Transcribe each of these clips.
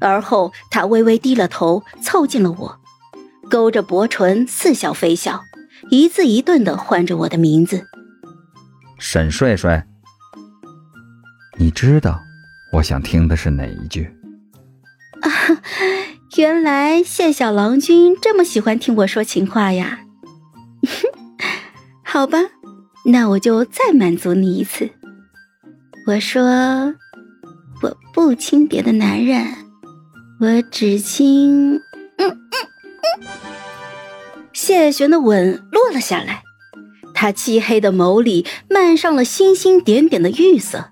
而后他微微低了头，凑近了我，勾着薄唇似笑非笑，一字一顿的唤着我的名字：“沈帅帅。”你知道我想听的是哪一句？啊，原来谢小郎君这么喜欢听我说情话呀！好吧，那我就再满足你一次。我说，我不亲别的男人，我只亲……嗯嗯嗯。谢玄的吻落了下来，他漆黑的眸里漫上了星星点点的玉色。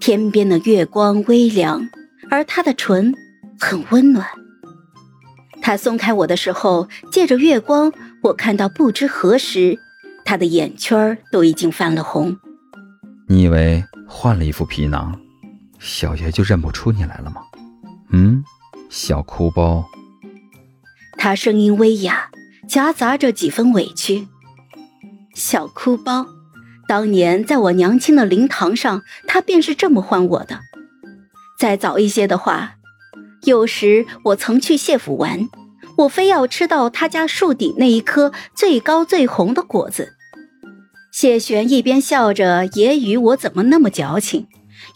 天边的月光微凉，而他的唇很温暖。他松开我的时候，借着月光，我看到不知何时，他的眼圈都已经泛了红。你以为换了一副皮囊，小爷就认不出你来了吗？嗯，小哭包。他声音微哑，夹杂着几分委屈。小哭包。当年在我娘亲的灵堂上，他便是这么唤我的。再早一些的话，有时我曾去谢府玩，我非要吃到他家树顶那一颗最高最红的果子。谢玄一边笑着揶揄我怎么那么矫情，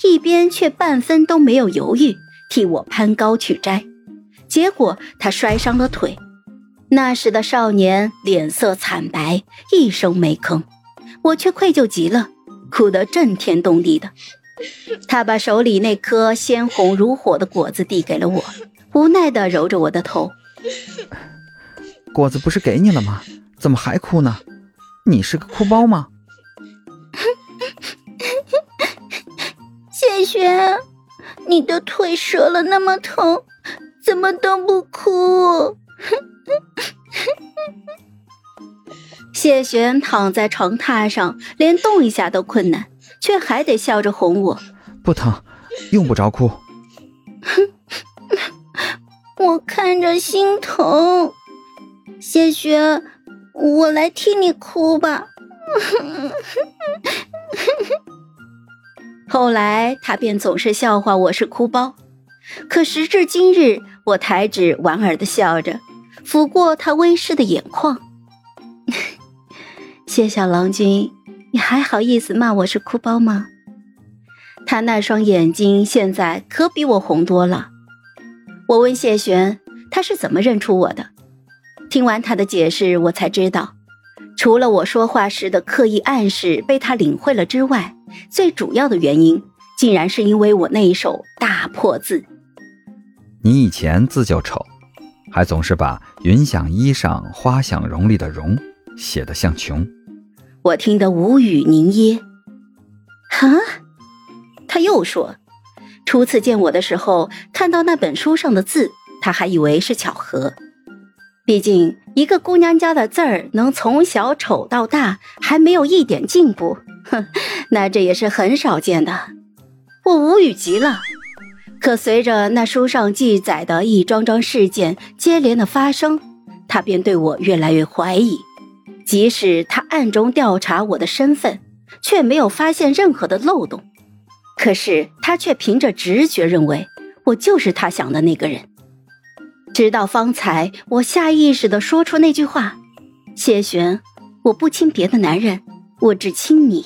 一边却半分都没有犹豫替我攀高去摘。结果他摔伤了腿，那时的少年脸色惨白，一声没吭。我却愧疚极了，哭得震天动地的。他把手里那颗鲜红如火的果子递给了我，无奈地揉着我的头。果子不是给你了吗？怎么还哭呢？你是个哭包吗？谢玄，你的腿折了那么疼，怎么都不哭？谢玄躺在床榻上，连动一下都困难，却还得笑着哄我：“不疼，用不着哭。”哼，我看着心疼。谢玄，我来替你哭吧。后来他便总是笑话我是哭包，可时至今日，我抬指莞尔的笑着，抚过他微湿的眼眶。谢小郎君，你还好意思骂我是哭包吗？他那双眼睛现在可比我红多了。我问谢玄，他是怎么认出我的？听完他的解释，我才知道，除了我说话时的刻意暗示被他领会了之外，最主要的原因，竟然是因为我那一手大破字。你以前字就丑，还总是把“云想衣裳花想容”里的“容”写得像穷。我听得无语凝噎。哈，他又说，初次见我的时候，看到那本书上的字，他还以为是巧合。毕竟一个姑娘家的字儿能从小丑到大，还没有一点进步，哼，那这也是很少见的。我无语极了。可随着那书上记载的一桩桩事件接连的发生，他便对我越来越怀疑。即使他暗中调查我的身份，却没有发现任何的漏洞。可是他却凭着直觉认为我就是他想的那个人。直到方才我下意识的说出那句话：“谢玄，我不亲别的男人，我只亲你。”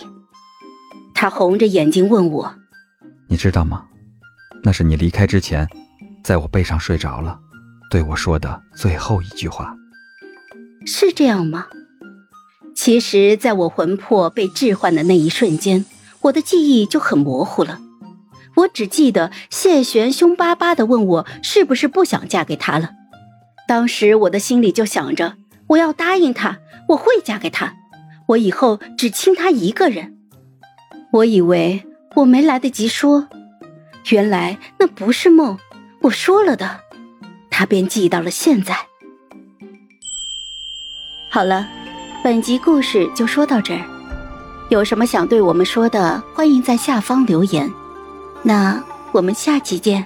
他红着眼睛问我：“你知道吗？那是你离开之前，在我背上睡着了，对我说的最后一句话。”是这样吗？其实，在我魂魄被置换的那一瞬间，我的记忆就很模糊了。我只记得谢玄凶巴巴的问我是不是不想嫁给他了。当时我的心里就想着，我要答应他，我会嫁给他，我以后只亲他一个人。我以为我没来得及说，原来那不是梦，我说了的，他便记到了现在。好了。本集故事就说到这儿，有什么想对我们说的，欢迎在下方留言。那我们下期见。